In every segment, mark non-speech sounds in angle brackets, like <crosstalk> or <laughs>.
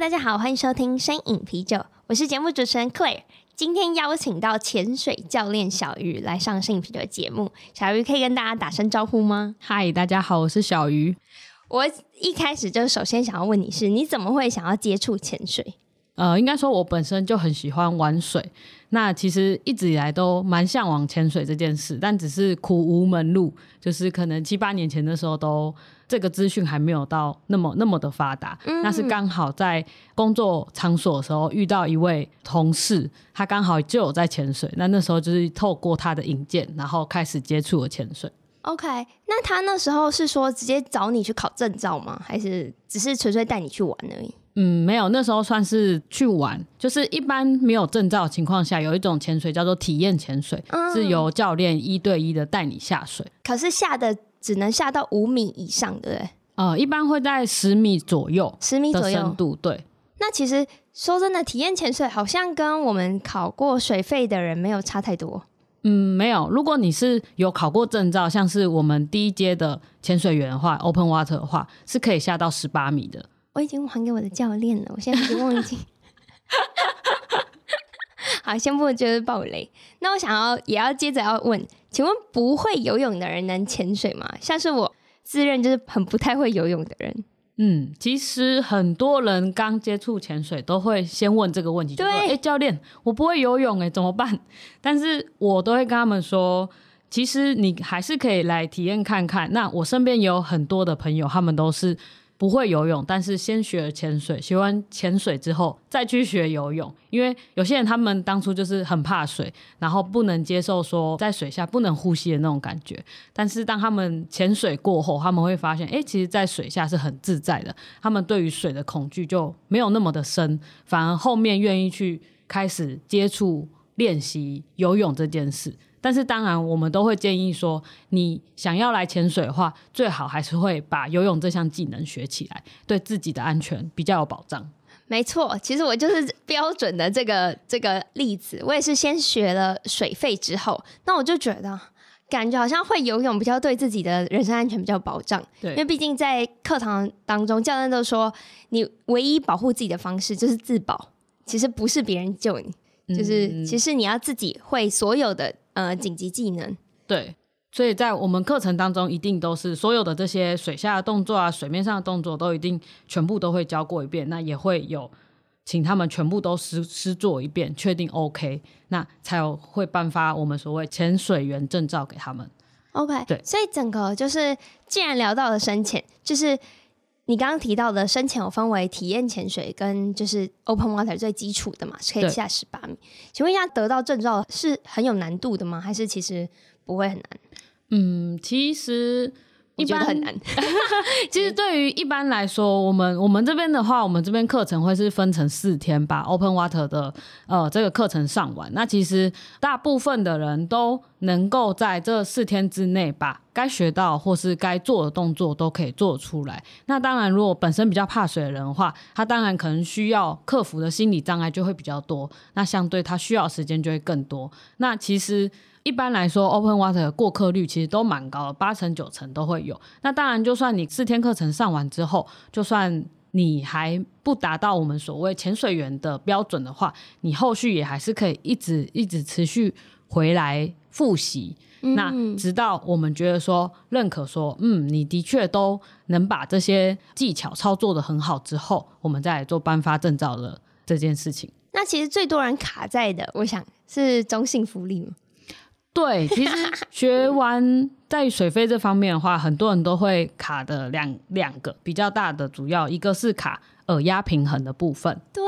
大家好，欢迎收听《声饮啤酒》，我是节目主持人 Claire。今天邀请到潜水教练小鱼来上《声饮啤酒》的节目。小鱼可以跟大家打声招呼吗？嗨，大家好，我是小鱼。我一开始就首先想要问你是，你怎么会想要接触潜水？呃，应该说，我本身就很喜欢玩水。那其实一直以来都蛮向往潜水这件事，但只是苦无门路，就是可能七八年前的时候都。这个资讯还没有到那么那么的发达，嗯、那是刚好在工作场所的时候遇到一位同事，他刚好就有在潜水，那那时候就是透过他的引荐，然后开始接触了潜水。OK，那他那时候是说直接找你去考证照吗？还是只是纯粹带你去玩而已？嗯，没有，那时候算是去玩，就是一般没有证照的情况下，有一种潜水叫做体验潜水，嗯、是由教练一对一的带你下水。可是下的。只能下到五米以上，对不对？呃，一般会在十米左右，十米左右深度。对，那其实说真的，体验潜水好像跟我们考过水费的人没有差太多。嗯，没有。如果你是有考过证照，像是我们第一阶的潜水员的话，Open Water 的话，是可以下到十八米的。我已经还给我的教练了，我现在已经忘记。<laughs> 好，先不就是暴雷。那我想要也要接着要问，请问不会游泳的人能潜水吗？像是我自认就是很不太会游泳的人。嗯，其实很多人刚接触潜水都会先问这个问题，对，哎、欸，教练，我不会游泳，哎，怎么办？但是我都会跟他们说，其实你还是可以来体验看看。那我身边有很多的朋友，他们都是。不会游泳，但是先学潜水，学完潜水之后再去学游泳。因为有些人他们当初就是很怕水，然后不能接受说在水下不能呼吸的那种感觉。但是当他们潜水过后，他们会发现，哎，其实，在水下是很自在的。他们对于水的恐惧就没有那么的深，反而后面愿意去开始接触练习游泳这件事。但是当然，我们都会建议说，你想要来潜水的话，最好还是会把游泳这项技能学起来，对自己的安全比较有保障。没错，其实我就是标准的这个这个例子。我也是先学了水肺之后，那我就觉得感觉好像会游泳比较对自己的人身安全比较保障。对，因为毕竟在课堂当中，教练都说，你唯一保护自己的方式就是自保，其实不是别人救你，就是其实你要自己会所有的。呃，紧急技能。对，所以在我们课程当中，一定都是所有的这些水下的动作啊，水面上的动作都一定全部都会教过一遍。那也会有请他们全部都实施做一遍，确定 OK，那才有会颁发我们所谓潜水员证照给他们。OK，对，所以整个就是，既然聊到了深潜，就是。你刚刚提到的深潜有分为体验潜水跟就是 open water 最基础的嘛，是可以下十八米。请问一下，得到证照是很有难度的吗？还是其实不会很难？嗯，其实。一般很难。<laughs> 其实对于一般来说，我们我们这边的话，我们这边课程会是分成四天，把 Open Water 的呃这个课程上完。那其实大部分的人都能够在这四天之内把该学到或是该做的动作都可以做出来。那当然，如果本身比较怕水的人的话，他当然可能需要克服的心理障碍就会比较多。那相对他需要的时间就会更多。那其实。一般来说，Open Water 的过客率其实都蛮高的，八成九成都会有。那当然，就算你四天课程上完之后，就算你还不达到我们所谓潜水员的标准的话，你后续也还是可以一直一直持续回来复习。嗯、那直到我们觉得说认可说，嗯，你的确都能把这些技巧操作的很好之后，我们再来做颁发证照的这件事情。那其实最多人卡在的，我想是中性浮力吗？对，其实学完在水肺这方面的话，很多人都会卡的两两个比较大的主要，一个是卡耳压平衡的部分。对，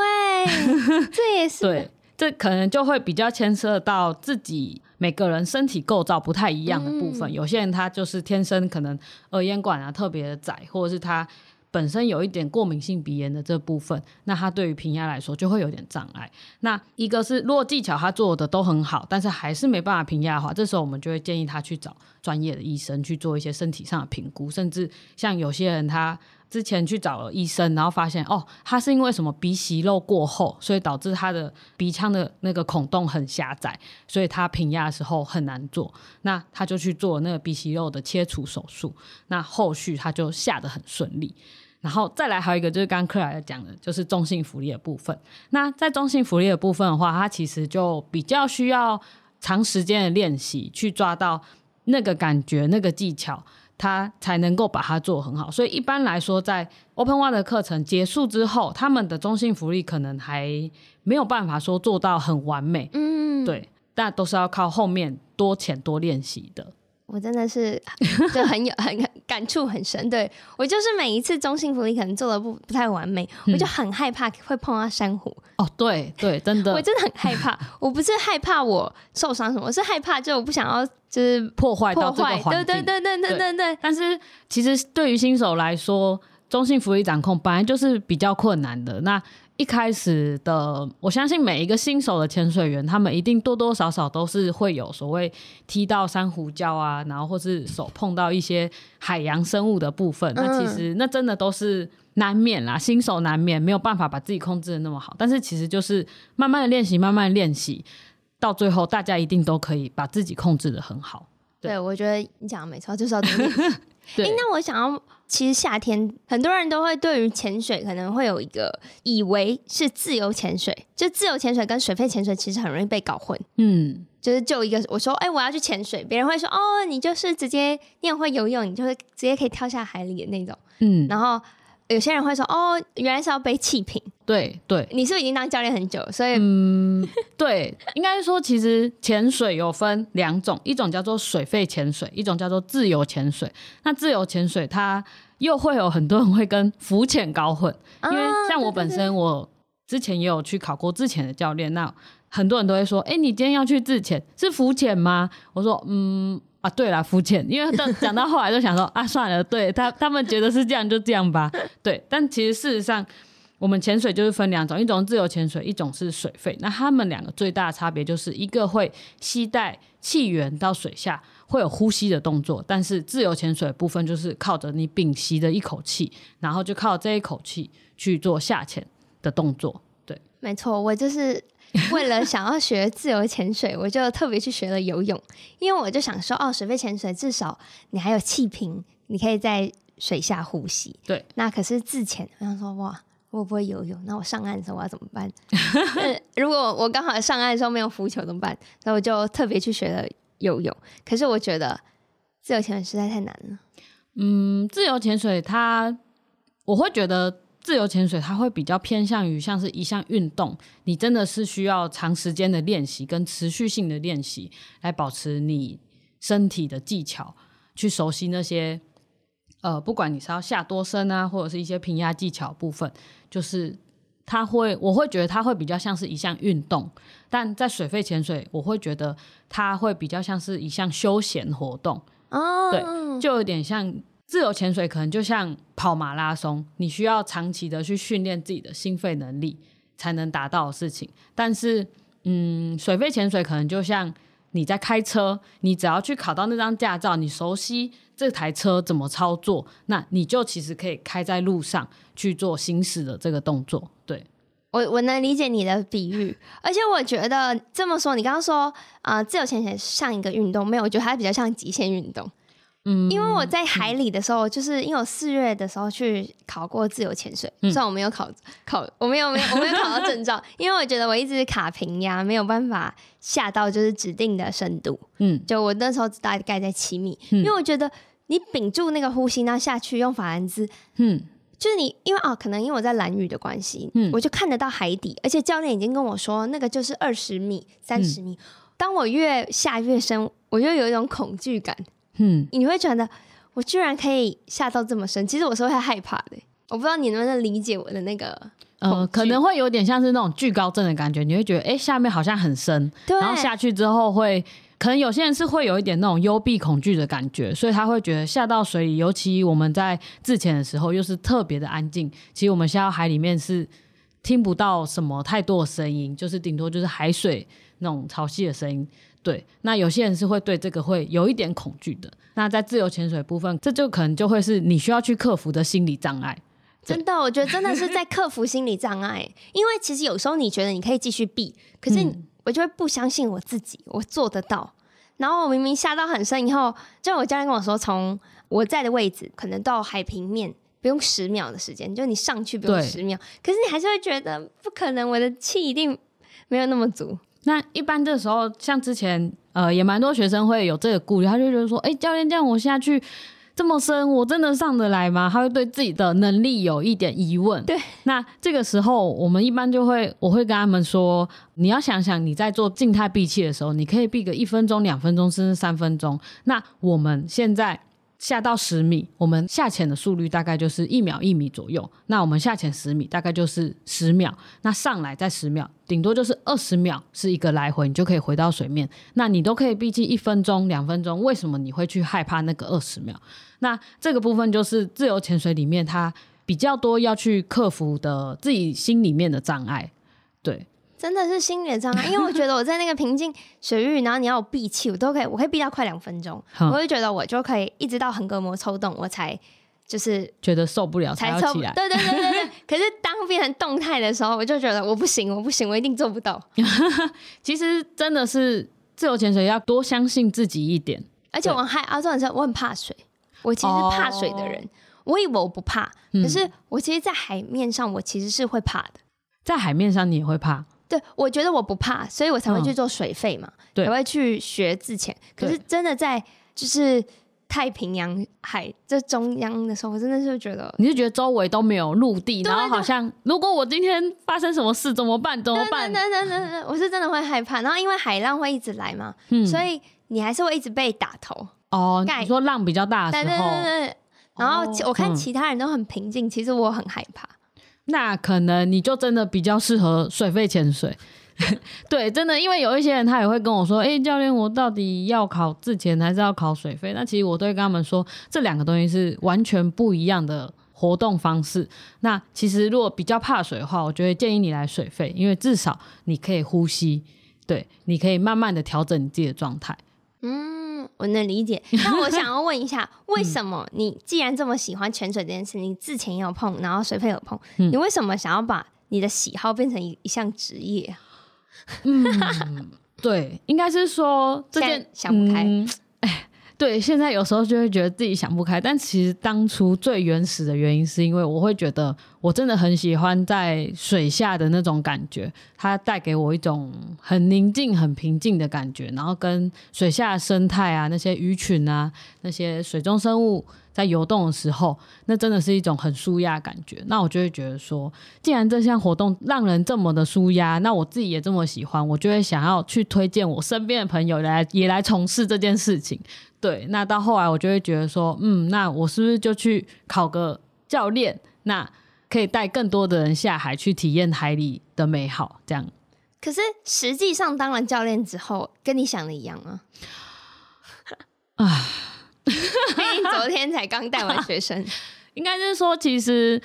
这也是。对，这可能就会比较牵涉到自己每个人身体构造不太一样的部分。嗯、有些人他就是天生可能耳咽管啊特别的窄，或者是他本身有一点过敏性鼻炎的这部分，那他对于平压来说就会有点障碍。那一个是如果技巧他做的都很好，但是还是没办法平压的话，这时候我们就会建议他去找专业的医生去做一些身体上的评估，甚至像有些人他。之前去找了医生，然后发现哦，他是因为什么鼻息肉过厚，所以导致他的鼻腔的那个孔洞很狭窄，所以他平压的时候很难做。那他就去做那个鼻息肉的切除手术，那后续他就下得很顺利。然后再来还有一个就是刚刚克莱尔讲的，就是中性浮力的部分。那在中性浮力的部分的话，它其实就比较需要长时间的练习去抓到那个感觉、那个技巧。他才能够把它做很好，所以一般来说，在 Open Water 的课程结束之后，他们的中性福利可能还没有办法说做到很完美，嗯，对，但都是要靠后面多潜多练习的。我真的是就很有很感触很深，对，我就是每一次中性福利可能做的不不太完美，嗯，我就很害怕会碰到珊瑚。哦，对对，真的，我真的很害怕。<laughs> 我不是害怕我受伤什么，我是害怕就我不想要就是破坏到这个环境。对对对对对对对。但是其实对于新手来说，中性福利掌控本来就是比较困难的。那一开始的，我相信每一个新手的潜水员，他们一定多多少少都是会有所谓踢到珊瑚礁啊，然后或是手碰到一些海洋生物的部分。那其实那真的都是难免啦，新手难免没有办法把自己控制的那么好。但是其实就是慢慢的练习，慢慢的练习，到最后大家一定都可以把自己控制的很好。对，对我觉得你讲的没错，就是要。<laughs> 对，欸，那我想要。其实夏天很多人都会对于潜水可能会有一个以为是自由潜水，就自由潜水跟水肺潜水其实很容易被搞混。嗯，就是就一个我说哎、欸、我要去潜水，别人会说哦你就是直接你也会游泳，你就会直接可以跳下海里的那种。嗯，然后有些人会说哦原来是要背气瓶。对对，你是不是已经当教练很久？所以嗯对，应该说其实潜水有分两种，一种叫做水肺潜水，一种叫做自由潜水。那自由潜水它又会有很多人会跟浮潜搞混，因为像我本身，我之前也有去考过自潜的教练。那很多人都会说：“哎，你今天要去自潜，是浮潜吗？”我说：“嗯啊，对了，浮潜。”因为到 <laughs> 讲到后来就想说：“啊，算了，对他他们觉得是这样，就这样吧。”对，但其实事实上，我们潜水就是分两种，一种是自由潜水，一种是水肺。那他们两个最大的差别就是一个会吸带气源到水下。会有呼吸的动作，但是自由潜水的部分就是靠着你屏息的一口气，然后就靠这一口气去做下潜的动作。对，没错，我就是 <laughs> 为了想要学自由潜水，我就特别去学了游泳，因为我就想说，哦，水肺潜水至少你还有气瓶，你可以在水下呼吸。对，那可是自潜，我想说，哇，我不会游泳，那我上岸的时候我要怎么办？<laughs> 如果我刚好上岸的时候没有浮球怎么办？那我就特别去学了。游泳，可是我觉得自由潜水实在太难了。嗯，自由潜水它，我会觉得自由潜水它会比较偏向于像是一项运动，你真的是需要长时间的练习跟持续性的练习来保持你身体的技巧，去熟悉那些呃，不管你是要下多深啊，或者是一些平压技巧部分，就是。它会，我会觉得它会比较像是一项运动，但在水肺潜水，我会觉得它会比较像是一项休闲活动。哦，对，就有点像自由潜水，可能就像跑马拉松，你需要长期的去训练自己的心肺能力才能达到的事情。但是，嗯，水肺潜水可能就像你在开车，你只要去考到那张驾照，你熟悉这台车怎么操作，那你就其实可以开在路上去做行驶的这个动作。对我我能理解你的比喻，而且我觉得这么说，你刚刚说啊、自由潜水像一个运动，没有，我觉得它比较像极限运动。嗯，因为我在海里的时候，就是因为我四月的时候去考过自由潜水，嗯、虽然我没有考考，我没有没有我没有考到证照，因为我觉得我一直卡平压，没有办法下到就是指定的深度。嗯，就我那时候大概在七米，嗯、因为我觉得你屏住那个呼吸，然后下去用法兰兹，嗯。就是你，因为哦，可能因为我在蓝雨的关系，嗯，我就看得到海底，而且教练已经跟我说，那个就是二十米、三十米。嗯、当我越下越深，我就有一种恐惧感，嗯，你会觉得我居然可以下到这么深，其实我是会害怕的。我不知道你能不能理解我的那个，呃，可能会有点像是那种惧高症的感觉，你会觉得，哎、欸，下面好像很深，然后下去之后会。可能有些人是会有一点那种幽闭恐惧的感觉，所以他会觉得下到水里，尤其我们在自潜的时候又是特别的安静。其实我们下到海里面是听不到什么太多的声音，就是顶多就是海水那种潮汐的声音。对，那有些人是会对这个会有一点恐惧的。那在自由潜水部分，这就可能就会是你需要去克服的心理障碍。真的，我觉得真的是在克服心理障碍，因为其实有时候你觉得你可以继续避，可是我就会不相信我自己，我做得到。然后我明明下到很深以后，就我教练跟我说，从我在的位置可能到海平面不用十秒的时间，就你上去不用十秒，可是你还是会觉得不可能，我的气一定没有那么足。那一般这时候，像之前呃也蛮多学生会有这个顾虑，他就觉得说，哎，教练，这样我下去。这么深，我真的上得来吗？他会对自己的能力有一点疑问。对，那这个时候我们一般就会，我会跟他们说，你要想想你在做静态闭气的时候，你可以闭个一分钟、两分钟，甚至三分钟。那我们现在。下到十米，我们下潜的速率大概就是一秒一米左右。那我们下潜十米，大概就是十秒。那上来再十秒，顶多就是二十秒是一个来回，你就可以回到水面。那你都可以毕竟一分钟、两分钟，为什么你会去害怕那个二十秒？那这个部分就是自由潜水里面它比较多要去克服的自己心里面的障碍，真的是心理的障碍，<laughs> 因为我觉得我在那个平静水域，然后你要我闭气，我都可以，我可以闭到快两分钟。我就觉得我就可以一直到横膈膜抽动，我才就是觉得受不了才要起来。对对对对对。<laughs> 可是当变成动态的时候，我就觉得我不行，我不行，我一定做不到。<laughs> 其实真的是自由潜水要多相信自己一点。而且我还啊，重点是我很怕水，我其实怕水的人。Oh. 我以为我不怕，可是我其实，在海面上我其实是会怕的。在海面上你也会怕？对，我觉得我不怕，所以我才会去做水肺嘛，才、嗯、会去学自潜。可是真的在就是太平洋海这中央的时候，我真的是觉得，你是觉得周围都没有陆地，然后好像如果我今天发生什么事怎么办？怎么办？对对对对对，我是真的会害怕。然后因为海浪会一直来嘛，嗯、所以你还是会一直被打头。哦，你说浪比较大的时候，对对对对。然后我看其他人都很平静，其实我很害怕。那可能你就真的比较适合水肺潜水，<laughs> 对，真的，因为有一些人他也会跟我说，哎、欸，教练，我到底要考自潜还是要考水肺？那其实我都会跟他们说，这两个东西是完全不一样的活动方式。那其实如果比较怕水的话，我就会建议你来水肺，因为至少你可以呼吸，对，你可以慢慢的调整你自己的状态。嗯。我能理解，那我想要问一下，为什么你既然这么喜欢潜水这件事，你之前也有碰，然后水肺有碰，嗯，你为什么想要把你的喜好变成一一项职业？<laughs> 嗯，对，应该是说这件想不开。嗯对，现在有时候就会觉得自己想不开，但其实当初最原始的原因是因为我会觉得我真的很喜欢在水下的那种感觉，它带给我一种很宁静、很平静的感觉，然后跟水下的生态啊、那些鱼群啊、那些水中生物在游动的时候，那真的是一种很舒压感觉。那我就会觉得说，既然这项活动让人这么的舒压，那我自己也这么喜欢，我就会想要去推荐我身边的朋友来也来从事这件事情。对，那到后来我就会觉得说，嗯，那我是不是就去考个教练？那可以带更多的人下海去体验海里的美好，这样。可是实际上当了教练之后，跟你想的一样啊？啊，毕竟昨天才刚带完学生，<laughs> 应该是说其实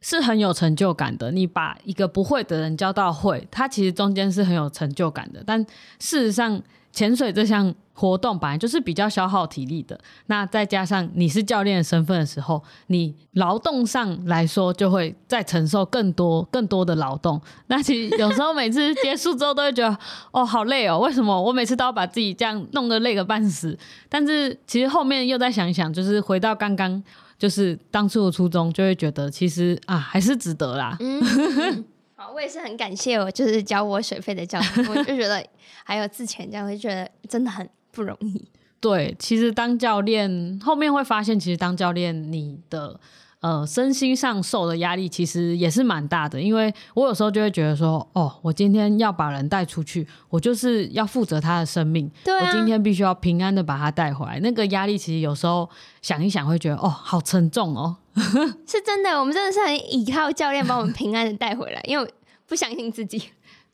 是很有成就感的。你把一个不会的人教到会，他其实中间是很有成就感的。但事实上，潜水这项活动本来就是比较消耗体力的，那再加上你是教练的身份的时候，你劳动上来说就会再承受更多更多的劳动。那其实有时候每次结束之后都会觉得，哦，好累哦，为什么我每次都要把自己这样弄得累个半死？但是其实后面又再想想，就是回到刚刚就是当初的初衷，就会觉得其实啊还是值得啦。好，我也是很感谢我就是交我水费的教练，我就觉得还有之前这样，我就觉得真的很不容易。<laughs> 对，其实当教练后面会发现，其实当教练你的。呃，身心上受的压力其实也是蛮大的，因为我有时候就会觉得说，哦，我今天要把人带出去，我就是要负责他的生命，对啊，我今天必须要平安的把他带回来。那个压力其实有时候想一想会觉得，哦，好沉重哦。<laughs> 是真的，我们真的是很依靠教练把我们平安的带回来，因为不相信自己。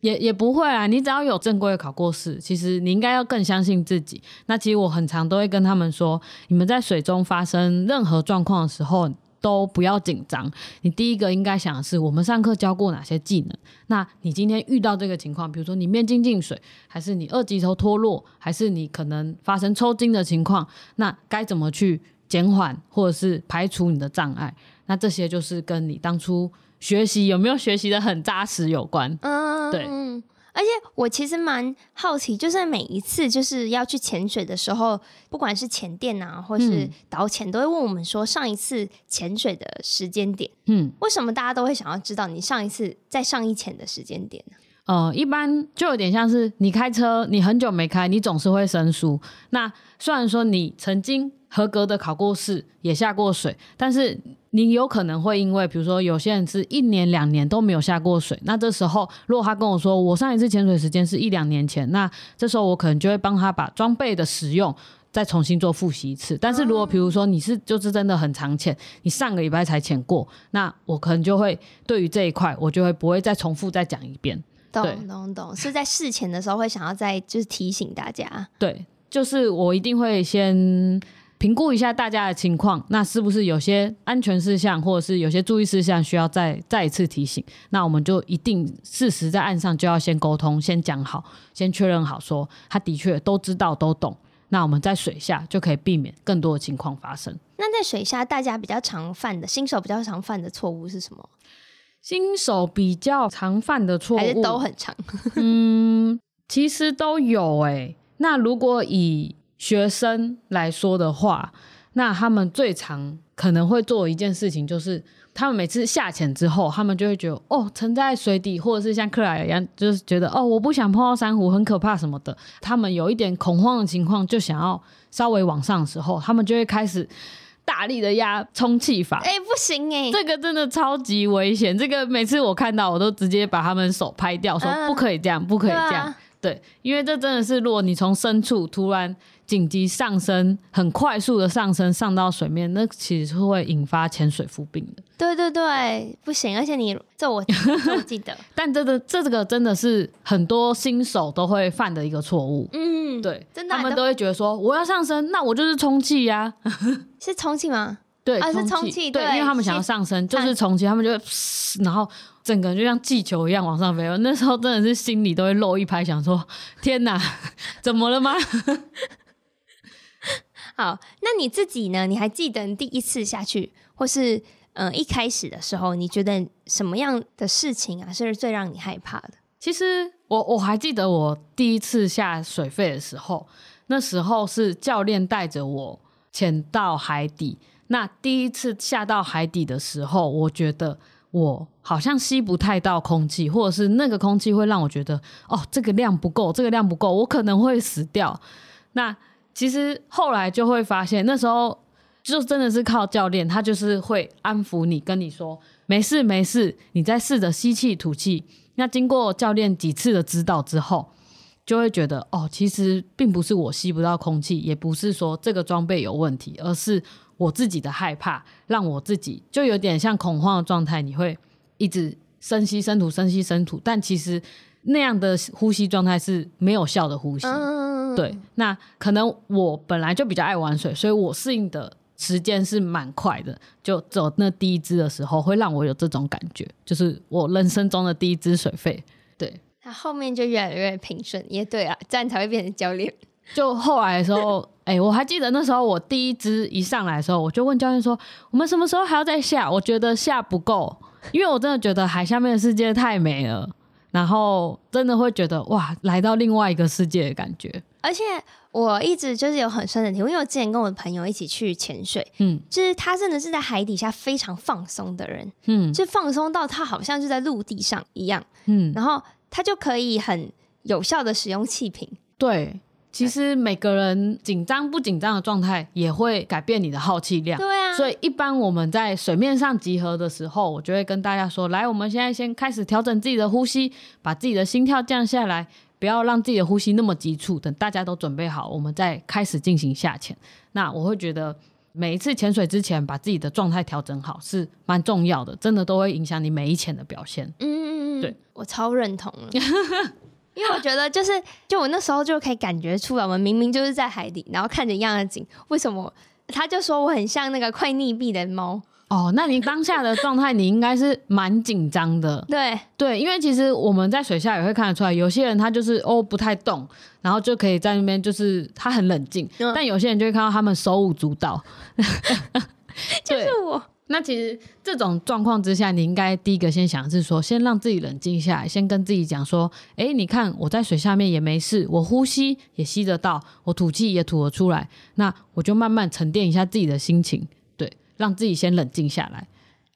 也也不会啊，你只要有正规的考过试，其实你应该要更相信自己。那其实我很常都会跟他们说，你们在水中发生任何状况的时候，都不要紧张。你第一个应该想的是，我们上课教过哪些技能？那你今天遇到这个情况，比如说你面镜进水，还是你二级头脱落，还是你可能发生抽筋的情况，那该怎么去减缓或者是排除你的障碍？那这些就是跟你当初。学习有没有学习的很扎实有关？嗯，对。而且我其实蛮好奇，就是每一次就是要去潜水的时候，不管是潜店啊，或是导潜，都会问我们说上一次潜水的时间点。嗯，为什么大家都会想要知道你上一次在上一潜的时间点呢？呃，一般就有点像是你开车，你很久没开，你总是会生疏。那虽然说你曾经合格的考过试，也下过水，但是你有可能会因为，比如说有些人是一年两年都没有下过水，那这时候如果他跟我说我上一次潜水时间是一两年前，那这时候我可能就会帮他把装备的使用再重新做复习一次。但是如果比如说你是就是真的很常潜，你上个礼拜才潜过，那我可能就会对于这一块，我就会不会再重复再讲一遍。懂懂懂，是在事前的时候会想要再就是提醒大家。对，就是我一定会先评估一下大家的情况，那是不是有些安全事项或者是有些注意事项需要再再一次提醒？那我们就一定事实在岸上就要先沟通，先讲好，先确认好，说他的确都知道都懂。那我们在水下就可以避免更多的情况发生。那在水下，大家比较常犯的新手比较常犯的错误是什么？新手比较常犯的错误，还是都很常？嗯，其实都有诶、欸。那如果以学生来说的话，那他们最常可能会做一件事情，就是他们每次下潜之后，他们就会觉得哦，沉在水底，或者是像克莱尔一样，就是觉得哦，我不想碰到珊瑚，很可怕什么的。他们有一点恐慌的情况，就想要稍微往上的时候，他们就会开始。大力的压充气法，<laughs> 哎、欸，不行哎、欸，这个真的超级危险。这个每次我看到，我都直接把他们手拍掉，说不可以这样，不可以这样。呃对，因为这真的是，如果你从深处突然紧急上升，很快速的上升上到水面，那其实是会引发潜水夫病的。对对对，不行！而且你 <laughs> 这我记得，<laughs> 但这个这个真的是很多新手都会犯的一个错误。嗯，对，真的，他们都会觉得说，我要上升，那我就是充气呀，<laughs> 是充气吗？对，啊、是充气，对，因为他们想要上升，就是充气，他们就会，然后整个人就像气球一样往上飞。那时候真的是心里都会漏一拍，想说：天哪，怎么了吗？好，那你自己呢？你还记得第一次下去，或是嗯、一开始的时候，你觉得什么样的事情啊，是最让你害怕的？其实我我还记得我第一次下水费的时候，那时候是教练带着我潜到海底。那第一次下到海底的时候，我觉得我好像吸不太到空气，或者是那个空气会让我觉得，哦，这个量不够，这个量不够，我可能会死掉。那其实后来就会发现，那时候就真的是靠教练，他就是会安抚你，跟你说没事没事，你再试着吸气吐气。那经过教练几次的指导之后，就会觉得，哦，其实并不是我吸不到空气，也不是说这个装备有问题，而是。我自己的害怕，让我自己就有点像恐慌的状态。你会一直深吸深吐，深吸深吐，但其实那样的呼吸状态是没有效的呼吸。嗯、对，那可能我本来就比较爱玩水，所以我适应的时间是蛮快的。就走那第一支的时候，会让我有这种感觉，就是我人生中的第一支水费。对，那后面就越来越平顺。也对啊，这样才会变成教练。就后来的时候，哎、欸，我还记得那时候我第一支一上来的时候，我就问教练说：“我们什么时候还要再下？”我觉得下不够，因为我真的觉得海下面的世界太美了，然后真的会觉得哇，来到另外一个世界的感觉。而且我一直就是有很深的体会，因为我之前跟我的朋友一起去潜水，嗯，就是他真的是在海底下非常放松的人，嗯，就放松到他好像就在陆地上一样，嗯，然后他就可以很有效的使用气瓶，对。其实每个人紧张不紧张的状态也会改变你的耗气量。对啊，所以一般我们在水面上集合的时候，我就会跟大家说：来，我们现在先开始调整自己的呼吸，把自己的心跳降下来，不要让自己的呼吸那么急促。等大家都准备好，我们再开始进行下潜。那我会觉得每一次潜水之前，把自己的状态调整好是蛮重要的，真的都会影响你每一潜的表现。嗯。嗯嗯，对，我超认同了，因为我觉得就是，就我那时候就可以感觉出来，我们明明就是在海底，然后看着一样的景，为什么他就说我很像那个快溺毙的猫？哦，那你当下的状态，你应该是蛮紧张的。对对，因为其实我们在水下也会看得出来，有些人他就是哦不太动，然后就可以在那边就是他很冷静，嗯、但有些人就会看到他们手舞足蹈。<laughs> 就是我。那其实这种状况之下，你应该第一个先想的是说，先让自己冷静下来，先跟自己讲说，哎，你看我在水下面也没事，我呼吸也吸得到，我吐气也吐得出来，那我就慢慢沉淀一下自己的心情。对让自己先冷静下来。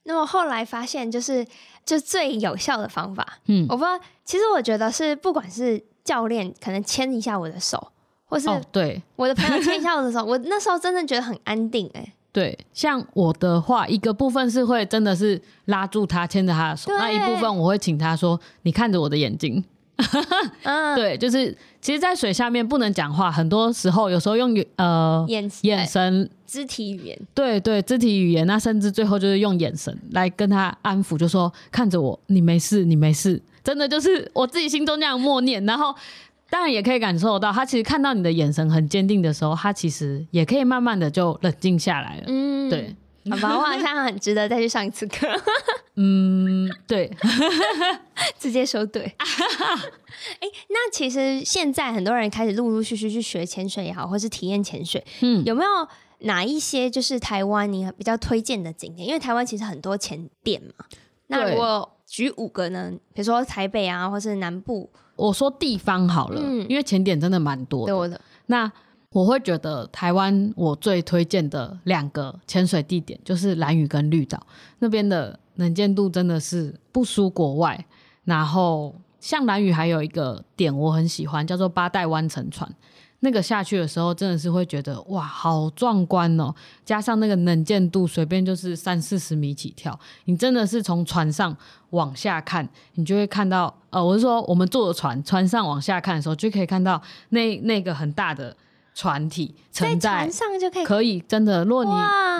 那么后来发现，就是就最有效的方法。嗯，我不知道，其实我觉得是，不管是教练可能牵一下我的手，或是对我的朋友牵一下我的手，<laughs> 我那时候真的觉得很安定。哎，对，像我的话，一个部分是会真的是拉住他，牵着他的手；那一部分我会请他说：“你看着我的眼睛。”嗯，<laughs> 对，就是其实，在水下面不能讲话，很多时候有时候用呃眼眼神、肢体语言，对对，肢体语言，那甚至最后就是用眼神来跟他安抚，就说看着我，你没事，你没事，真的就是我自己心中那样默念，然后当然也可以感受到，他其实看到你的眼神很坚定的时候，他其实也可以慢慢的就冷静下来了。嗯，对。好吧，我好像很值得再去上一次课。<laughs> 嗯，对，<laughs> 直接说对。哎、欸，那其实现在很多人开始陆陆续续去学潜水也好，或是体验潜水，嗯，有没有哪一些就是台湾你比较推荐的景点？因为台湾其实很多潜店嘛。那如果举五个呢？比如说台北啊，或是南部。我说地方好了，嗯、因为前点真的蛮多的。多的。那我会觉得台湾我最推荐的两个潜水地点就是蓝屿跟绿岛，那边的能见度真的是不输国外。然后像蓝屿还有一个点我很喜欢，叫做八代湾沉船，那个下去的时候真的是会觉得哇，好壮观哦！加上那个能见度，随便就是三四十米起跳，你真的是从船上往下看，你就会看到呃，我是说我们坐的船，船上往下看的时候，就可以看到那那个很大的。船体沉在船上就可以，可以真的。如果你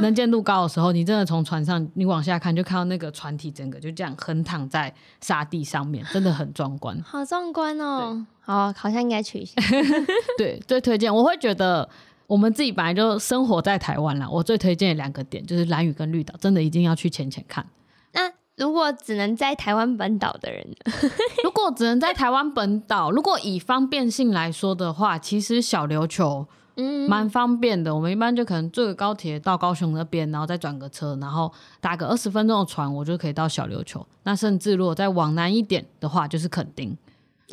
能见度高的时候，你真的从船上你往下看，就看到那个船体整个就这样横躺在沙地上面，真的很壮观。好壮观哦！好，好像应该去一下。<laughs> 对，最推荐。我会觉得我们自己本来就生活在台湾啦，我最推荐的两个点就是蓝屿跟绿岛，真的一定要去浅浅看。那如果只能在台湾本岛的人，<laughs> 如果只能在台湾本岛，如果以方便性来说的话，其实小琉球嗯蛮方便的。我们一般就可能坐个高铁到高雄那边，然后再转个车，然后打个二十分钟的船，我就可以到小琉球。那甚至如果再往南一点的话，就是垦丁。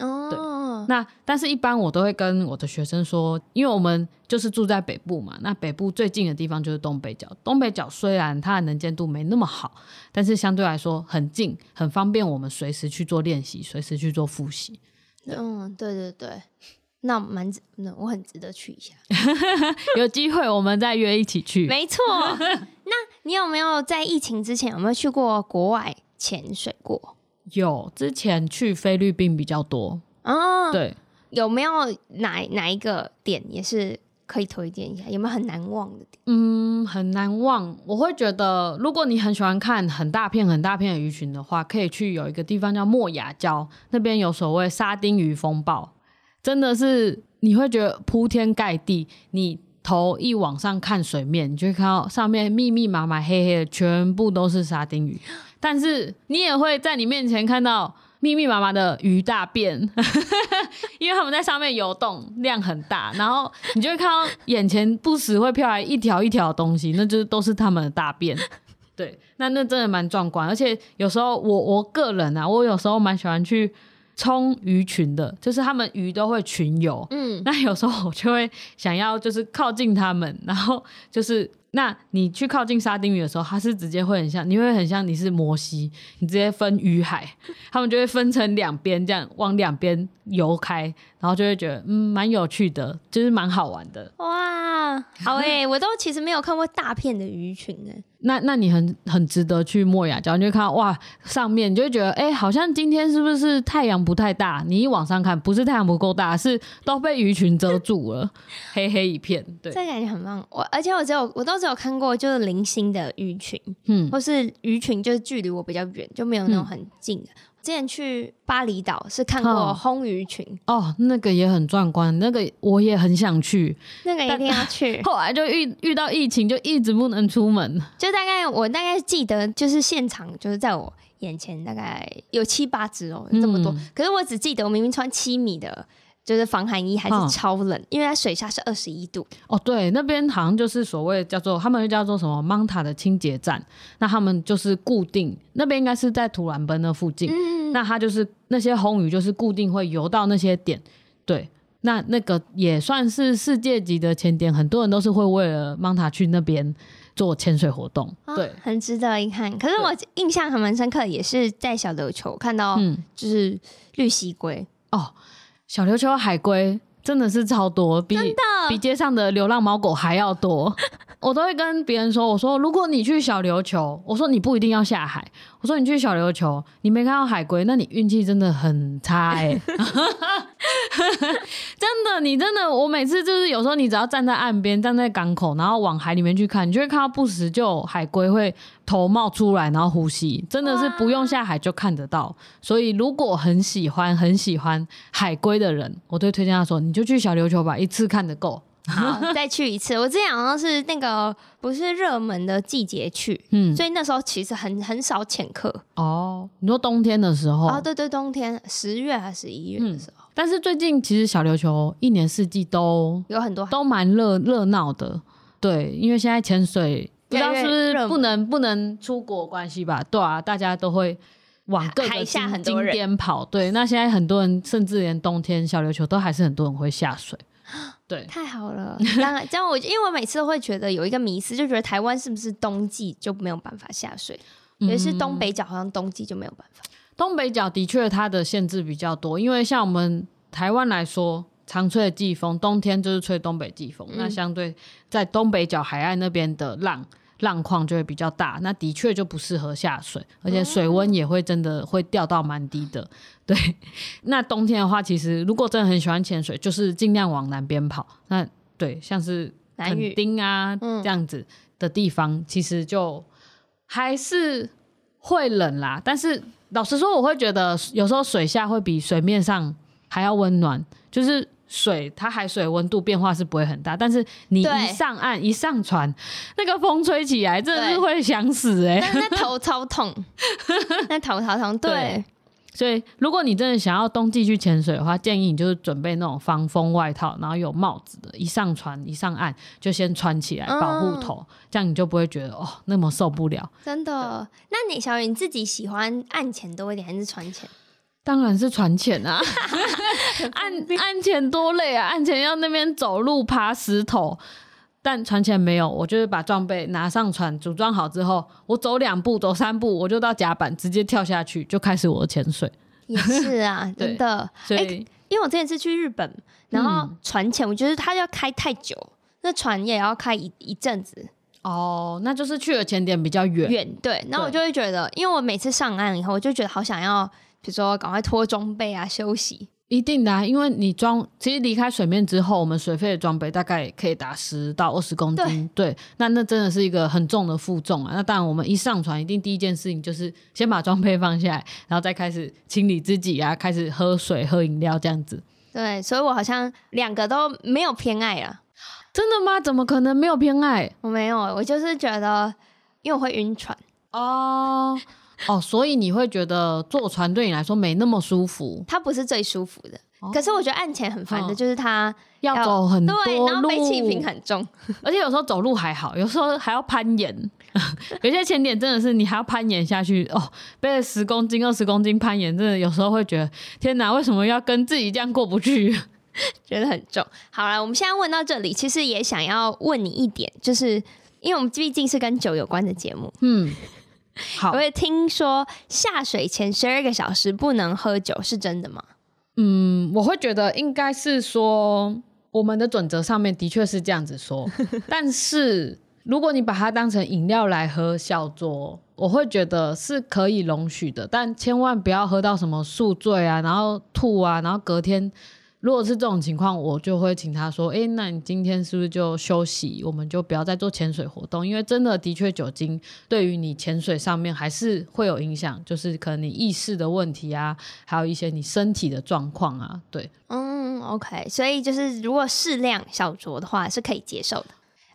哦，对。那但是，一般我都会跟我的学生说，因为我们就是住在北部嘛，那北部最近的地方就是东北角。东北角虽然它的能见度没那么好，但是相对来说很近，很方便我们随时去做练习，随时去做复习。嗯，对对对，那蛮值，那我很值得去一下。<laughs> 有机会我们再约一起去。<laughs> 没错。那你有没有在疫情之前有没有去过国外潜水过？有，之前去菲律宾比较多。哦，对，有没有哪哪一个点也是可以推荐一下？有没有很难忘的点？嗯，很难忘。我会觉得，如果你很喜欢看很大片很大片的鱼群的话，可以去有一个地方叫莫亚礁，那边有所谓沙丁鱼风暴，真的是你会觉得铺天盖地。你头一往上看水面，你就会看到上面密密麻麻黑黑的，全部都是沙丁鱼。但是你也会在你面前看到。密密麻麻的鱼大便，<laughs> 因为他们在上面游动，量很大，然后你就会看到眼前不时会飘来一条一条的东西，那就是都是他们的大便。<laughs> 对，那那真的蛮壮观，而且有时候我我个人啊，我有时候蛮喜欢去冲鱼群的，就是他们鱼都会群游，嗯，那有时候我就会想要就是靠近他们，然后就是。那你去靠近沙丁鱼的时候，它是直接会很像，你会很像你是摩西，你直接分鱼海，他们就会分成两边，这样往两边游开，然后就会觉得嗯蛮有趣的，就是蛮好玩的。哇，好诶、欸，<laughs> 我都其实没有看过大片的鱼群诶。那那你很很值得去莫亚礁，你就看到哇，上面你就会觉得哎、欸，好像今天是不是太阳不太大？你一往上看，不是太阳不够大，是都被鱼群遮住了，<laughs> 黑黑一片。对，这感觉很棒。我而且我只有我都只有看过就是零星的鱼群，嗯，或是鱼群就是距离我比较远，就没有那种很近的。嗯、之前去巴厘岛是看过红鱼群哦，那个也很壮观，那个我也很想去，那个一定要去。<laughs> 后来就遇遇到疫情，就一直不能出门。就大概我大概记得，就是现场就是在我眼前，大概有七八只哦，这么多。嗯、可是我只记得我明明穿七米的。就是防寒衣还是超冷，哦、因为它水下是二十一度。哦，对，那边好像就是所谓叫做他们又叫做什么 Manta 的清洁站，那他们就是固定那边应该是在土兰奔那附近，嗯、那它就是那些红鱼就是固定会游到那些点，对，那那个也算是世界级的潜点，很多人都是会为了 Manta 去那边做潜水活动，哦、对，很值得一看。可是我印象还蛮深刻，也是在小琉球看到，就是绿蜥龟、嗯、哦。小琉球海龟真的是超多，比比街上的流浪猫狗还要多。我都会跟别人说：“我说，如果你去小琉球，我说你不一定要下海。我说你去小琉球，你没看到海龟，那你运气真的很差哎、欸。<laughs> 真的，你真的，我每次就是有时候你只要站在岸边，站在港口，然后往海里面去看，你就会看到不时就有海龟会头冒出来，然后呼吸，真的是不用下海就看得到。所以如果很喜欢很喜欢海龟的人，我都推荐他说，你就去小琉球吧，一次看得够。”好，再去一次。我之前好像是那个不是热门的季节去，嗯，所以那时候其实很很少潜客。哦，你说冬天的时候？哦，对对，冬天十月还是十一月的时候。嗯，但是最近其实小琉球一年四季都有很多，都蛮热热闹的。对，因为现在潜水不知道是不是不能不能出国关系吧？对啊，大家都会往各个景点跑。对，那现在很多人甚至连冬天小琉球都还是很多人会下水。对，太好了。<laughs> 当然这样，我因为我每次都会觉得有一个迷思，就觉得台湾是不是冬季就没有办法下水？也是东北角好像冬季就没有办法。东北角的确它的限制比较多，因为像我们台湾来说，常吹的季风，冬天就是吹东北季风，嗯、那相对在东北角海岸那边的浪。浪况就会比较大，那的确就不适合下水，而且水温也会真的会掉到蛮低的。对，<laughs> 那冬天的话，其实如果真的很喜欢潜水，就是尽量往南边跑。那对，像是垦丁啊这样子的地方，其实就还是会冷啦。但是老实说，我会觉得有时候水下会比水面上还要温暖，就是。水，它海水温度变化是不会很大，但是你一上岸一上船，那个风吹起来，真的是会想死哎、欸！那头超痛，<laughs> 那头超痛。对，对，所以如果你真的想要冬季去潜水的话，建议你就是准备那种防风外套，然后有帽子的，一上船一上岸就先穿起来保护头，嗯、这样你就不会觉得哦那么受不了。真的？那你小雨你自己喜欢岸潜多一点还是船潜？当然是船潜啊，岸岸潜多累啊！岸潜要那边走路爬石头，但船潜没有，我就是把装备拿上船，组装好之后，我走两步、走三步，我就到甲板，直接跳下去，就开始我的潜水。也是啊，<laughs> 真的。所以、欸，因为我之前是去日本，然后船潜，我觉得它要开太久，那船也要开一一阵子。哦，那就是去的潜点比较远。远对，然后我就会觉得，因为我每次上岸以后，我就觉得好想要。比如说，赶快脱装备啊，休息。一定的啊，因为你装，其实离开水面之后，我们水费的装备大概可以达十到二十公斤。对，对，那那真的是一个很重的负重啊。那当然，我们一上船，一定第一件事情就是先把装备放下来，然后再开始清理自己啊，开始喝水、喝饮料这样子。对，所以我好像两个都没有偏爱了。真的吗？怎么可能没有偏爱？我没有，我就是觉得，因为我会晕船哦。哦，所以你会觉得坐船对你来说没那么舒服？它不是最舒服的，哦、可是我觉得岸前很烦的，就是它要，要走很多路，对，然后背气瓶很重，而且有时候走路还好，有时候还要攀岩，<laughs> 有些前点真的是你还要攀岩下去哦，背了十公斤、二十公斤攀岩，真的有时候会觉得天哪，为什么要跟自己这样过不去？<laughs> 觉得很重。好了，我们现在问到这里，其实也想要问你一点，就是因为我们毕竟是跟酒有关的节目，嗯。好，我也听说下水前十二个小时不能喝酒，是真的吗？嗯，我会觉得应该是说我们的准则上面的确是这样子说，<laughs> 但是如果你把它当成饮料来喝，小酌，我会觉得是可以容许的，但千万不要喝到什么宿醉啊，然后吐啊，然后隔天如果是这种情况，我就会请他说：“哎、那你今天是不是就休息？我们就不要再做潜水活动，因为真的的确酒精对于你潜水上面还是会有影响，就是可能你意识的问题啊，还有一些你身体的状况啊。”对，嗯，OK，所以就是如果适量小酌的话是可以接受的。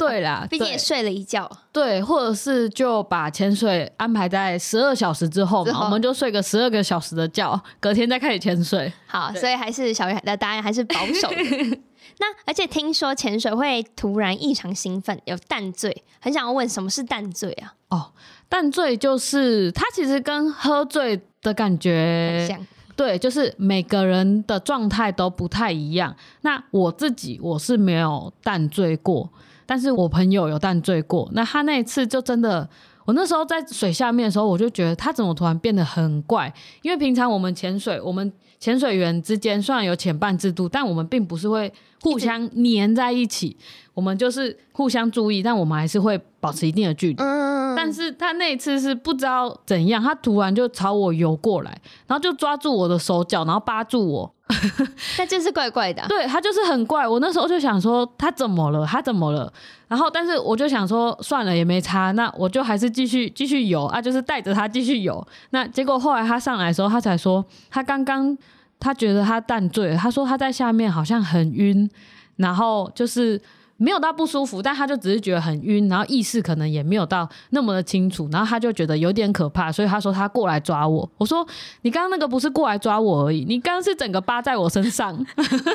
对啦，<laughs> 毕竟也睡了一觉。对，或者是就把潜水安排在十二小时之后嘛，后我们就睡个十二个小时的觉，隔天再开始潜水。好，所以还是小鱼的答案还是保守的。<laughs> 那而且听说潜水会突然异常兴奋，有淡醉，很想要问什么是淡醉啊？哦，淡醉就是它其实跟喝醉的感觉像，对，就是每个人的状态都不太一样。那我自己我是没有淡醉过。但是我朋友有淡醉过，那他那一次就真的，我那时候在水下面的时候，我就觉得他怎么突然变得很怪，因为平常我们潜水，我们潜水员之间虽然有潜伴制度，但我们并不是会互相黏在一起，我们就是互相注意，但我们还是会保持一定的距离。嗯，但是他那一次是不知道怎样，他突然就朝我游过来，然后就抓住我的手脚，然后扒住我。<laughs> 那就是怪怪的，对，他就是很怪。我那时候就想说他怎么了？他怎么了？然后，但是我就想说算了，也没差，那我就还是继续继续游啊，就是带着他继续游。那结果后来他上来的时候，他才说他刚刚他觉得他淡醉，他说他在下面好像很晕，然后就是。没有到不舒服，但他就只是觉得很晕，然后意识可能也没有到那么的清楚，然后他就觉得有点可怕，所以他说他过来抓我。我说你刚刚那个不是过来抓我而已，你刚刚是整个扒在我身上。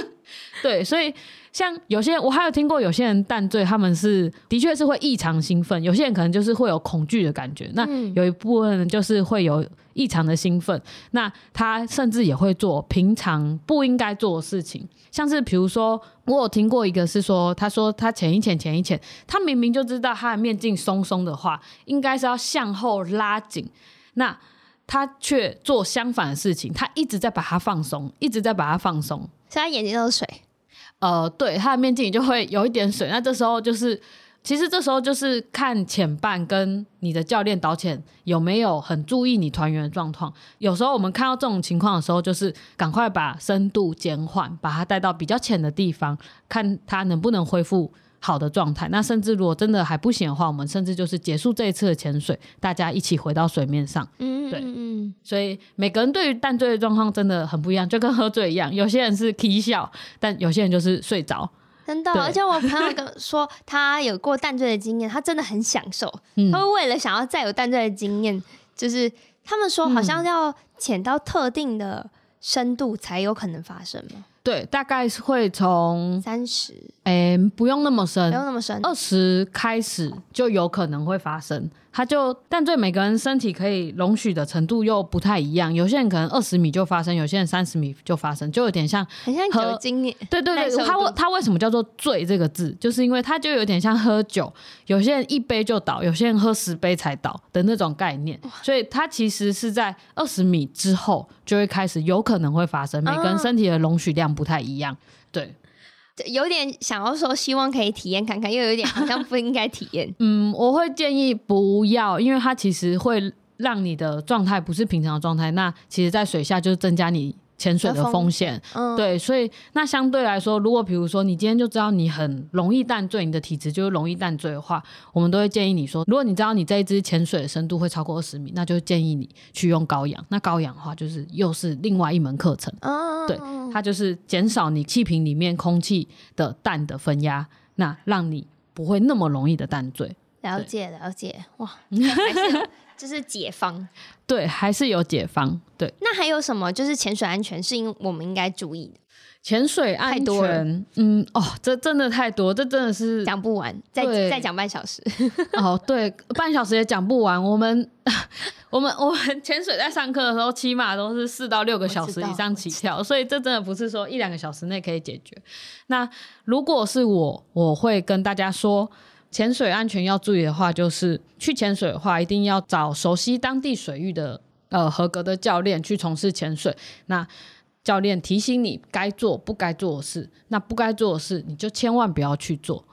<laughs> 对，所以像有些人，我还有听过有些人淡醉，他们是的确是会异常兴奋，有些人可能就是会有恐惧的感觉，那有一部分人就是会有异常的兴奋，那他甚至也会做平常不应该做的事情。像是比如说，我有听过一个是说，他说他潜一潜潜一潜，他明明就知道他的面镜松松的话，应该是要向后拉紧，那他却做相反的事情，他一直在把它放松，一直在把它放松，所以他眼睛都是水。呃，对，他的面镜就会有一点水，那这时候就是。其实这时候就是看潜伴跟你的教练导潜有没有很注意你团员的状况。有时候我们看到这种情况的时候，就是赶快把深度减缓，把它带到比较浅的地方，看它能不能恢复好的状态。那甚至如果真的还不行的话，我们甚至就是结束这一次的潜水，大家一起回到水面上。嗯，对，嗯。所以每个人对于淡醉的状况真的很不一样，就跟喝醉一样，有些人是啼笑，但有些人就是睡着。真的，而且我朋友跟说他有过淡醉的经验，他真的很享受。<laughs> 嗯、他会为了想要再有淡醉的经验，就是他们说好像要潜到特定的深度才有可能发生吗？对，大概是会从三十，哎，不用那么深，不用那么深，二十开始就有可能会发生。它就但对，每个人身体可以容许的程度又不太一样，有些人可能二十米就发生，有些人三十米就发生，就有点像，很像酒精。对对对，它它为什么叫做醉这个字，就是因为它就有点像喝酒，有些人一杯就倒，有些人喝十杯才倒的那种概念，所以它其实是在二十米之后就会开始有可能会发生，每个人身体的容许量不太一样，对。有点想要说，希望可以体验看看，又有点好像不应该体验。<laughs> 嗯，我会建议不要，因为它其实会让你的状态不是平常的状态。那其实，在水下就是增加你。潜水的风险，嗯、对，所以那相对来说，如果比如说你今天就知道你很容易淡醉，你的体质就是容易淡醉的话，我们都会建议你说，如果你知道你这一支潜水的深度会超过二十米，那就建议你去用高氧。那高氧的话，就是又是另外一门课程，嗯、对，它就是减少你气瓶里面空气的氮的分压，那让你不会那么容易的淡醉。了解，了解，哇，<laughs> 就是解方，对，还是有解方，对。那还有什么？就是潜水安全，是因为我们应该注意的。潜水安全，太多了，嗯，哦，这真的太多，这真的是讲不完，再再讲半小时。哦，对，半小时也讲不完。我们，<laughs> 我们，我们潜水在上课的时候，起码都是四到六个小时以上起跳，所以这真的不是说一两个小时内可以解决。那如果是我，我会跟大家说。潜水安全要注意的话，就是去潜水的话，一定要找熟悉当地水域的呃合格的教练去从事潜水。那教练提醒你该做不该做的事，那不该做的事你就千万不要去做。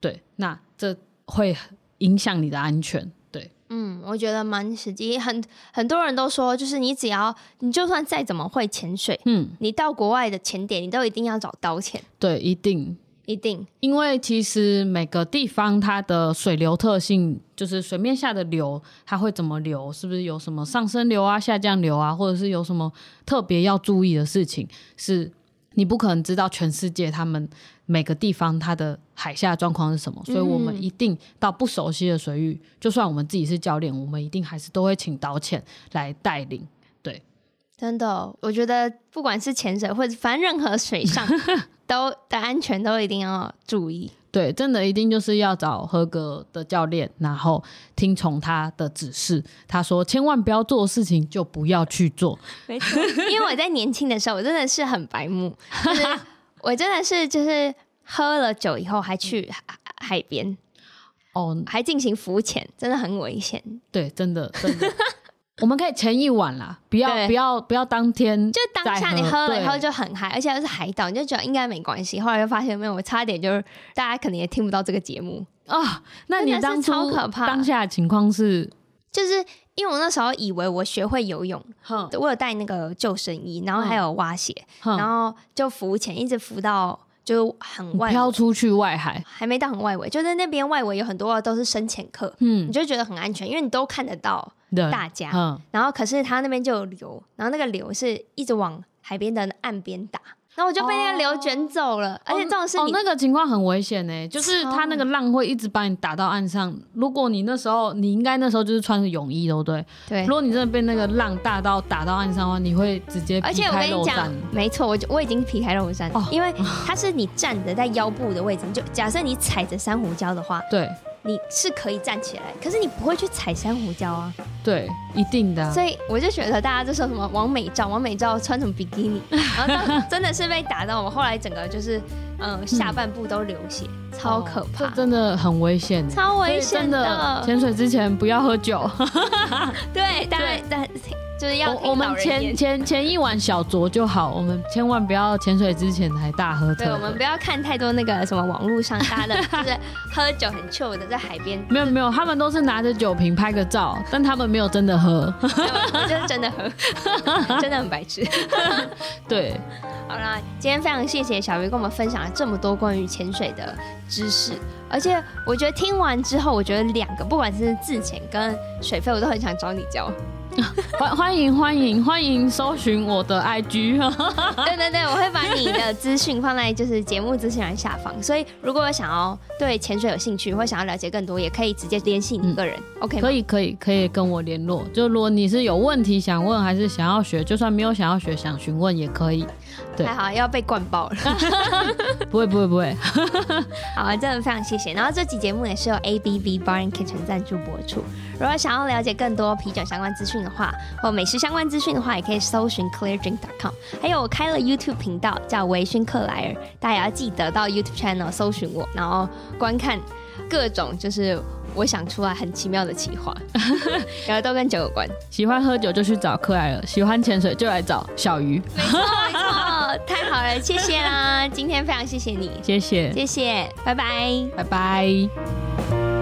对，那这会影响你的安全。对，嗯，我觉得蛮实际。很很多人都说，就是你只要你就算再怎么会潜水，嗯，你到国外的潜点，你都一定要找刀潜。对，一定一定，因为其实每个地方它的水流特性，就是水面下的流，它会怎么流，是不是有什么上升流啊、下降流啊，或者是有什么特别要注意的事情，是你不可能知道全世界他们。每个地方它的海下状况是什么？所以我们一定到不熟悉的水域，嗯、就算我们自己是教练，我们一定还是都会请导潜来带领。对，真的，我觉得不管是潜水或者反正任何水上 <laughs> 都的安全都一定要注意。对，真的一定就是要找合格的教练，然后听从他的指示。他说千万不要做的事情就不要去做。没错，<laughs> 因为我在年轻的时候，我真的是很白目。就是 <laughs> 我真的是就是喝了酒以后还去 <laughs> 海边哦，还进行浮潜，真的很危险。对，真的真的。我们可以前一晚啦，不要不要不要当天，就当下你喝了以后就很嗨，而且又是海岛，你就觉得应该没关系。后来又发现没有，我差点就是大家可能也听不到这个节目。啊、哦。那你当初超可怕，当下的情况是，就是因为我那时候以为我学会游泳，哼。我有带那个救生衣，然后还有蛙鞋，哼。然后就浮潜，一直浮到。就很外飘出去外海，还没到很外围，就在那边外围有很多都是深潜客，嗯，你就觉得很安全，因为你都看得到大家，嗯，然后可是他那边就有流，然后那个流是一直往海边的岸边打。然后我就被那个流卷走了，哦、而且这种事情、哦，那个情况很危险呢，就是他那个浪会一直把你打到岸上。如果你那时候，你应该那时候就是穿着泳衣，对不对？对。如果你真的被那个浪大到打到岸上的话，你会直接而且我跟你讲。没错，我就我已经皮开肉绽，哦、因为它是你站着在腰部的位置，就假设你踩着珊瑚礁的话，对。你是可以站起来，可是你不会去踩珊瑚礁啊。对，一定的。所以我就觉得大家就说什么王美照，王美照穿什么比基尼，然后 <laughs> 真的是被打到我后来整个就是，嗯，下半部都流血，嗯、超可怕，这真的很危险，超危险的。潜水之前不要喝酒。<laughs> 对，当然，但。就是要我们前前前一晚小酌就好，我们千万不要潜水之前还大喝。对，我们不要看太多那个什么网络上大的，<laughs> 就是喝酒很 chill 的在海边。没有没有，他们都是拿着酒瓶拍个照，<laughs> 但他们没有真的喝。我就是真的喝，真的很白痴。对，好啦，今天非常谢谢小鱼跟我们分享了这么多关于潜水的知识，而且我觉得听完之后，我觉得两个不管是自潜跟水肺，我都很想找你教。<laughs> 欢欢迎欢迎欢迎搜寻我的 IG，<laughs> 对对对，我会把你的资讯放在就是节目资讯栏下方，所以如果想要对潜水有兴趣或想要了解更多，也可以直接联系你个人。嗯、OK，可以可以可以跟我联络，就如果你是有问题想问，还是想要学，就算没有想要学想询问也可以。对，还好要被灌爆了，不会不会不会，<laughs> 好，真的非常谢谢。然后这期节目也是由 ABV Bar and Kitchen 赞助播出。如果想要了解更多啤酒相关资讯的话，或美食相关资讯的话，也可以搜寻 ClearDrink.com。还有我开了 YouTube 频道叫微醺克莱尔，大家也要记得到 YouTube channel 搜寻我，然后观看各种就是我想出来很奇妙的企划，<laughs> 然后都跟酒有关。喜欢喝酒就去找克莱尔，喜欢潜水就来找小鱼。没错没错，太好了，谢谢啦！今天非常谢谢你，谢谢，谢谢，拜拜，拜拜。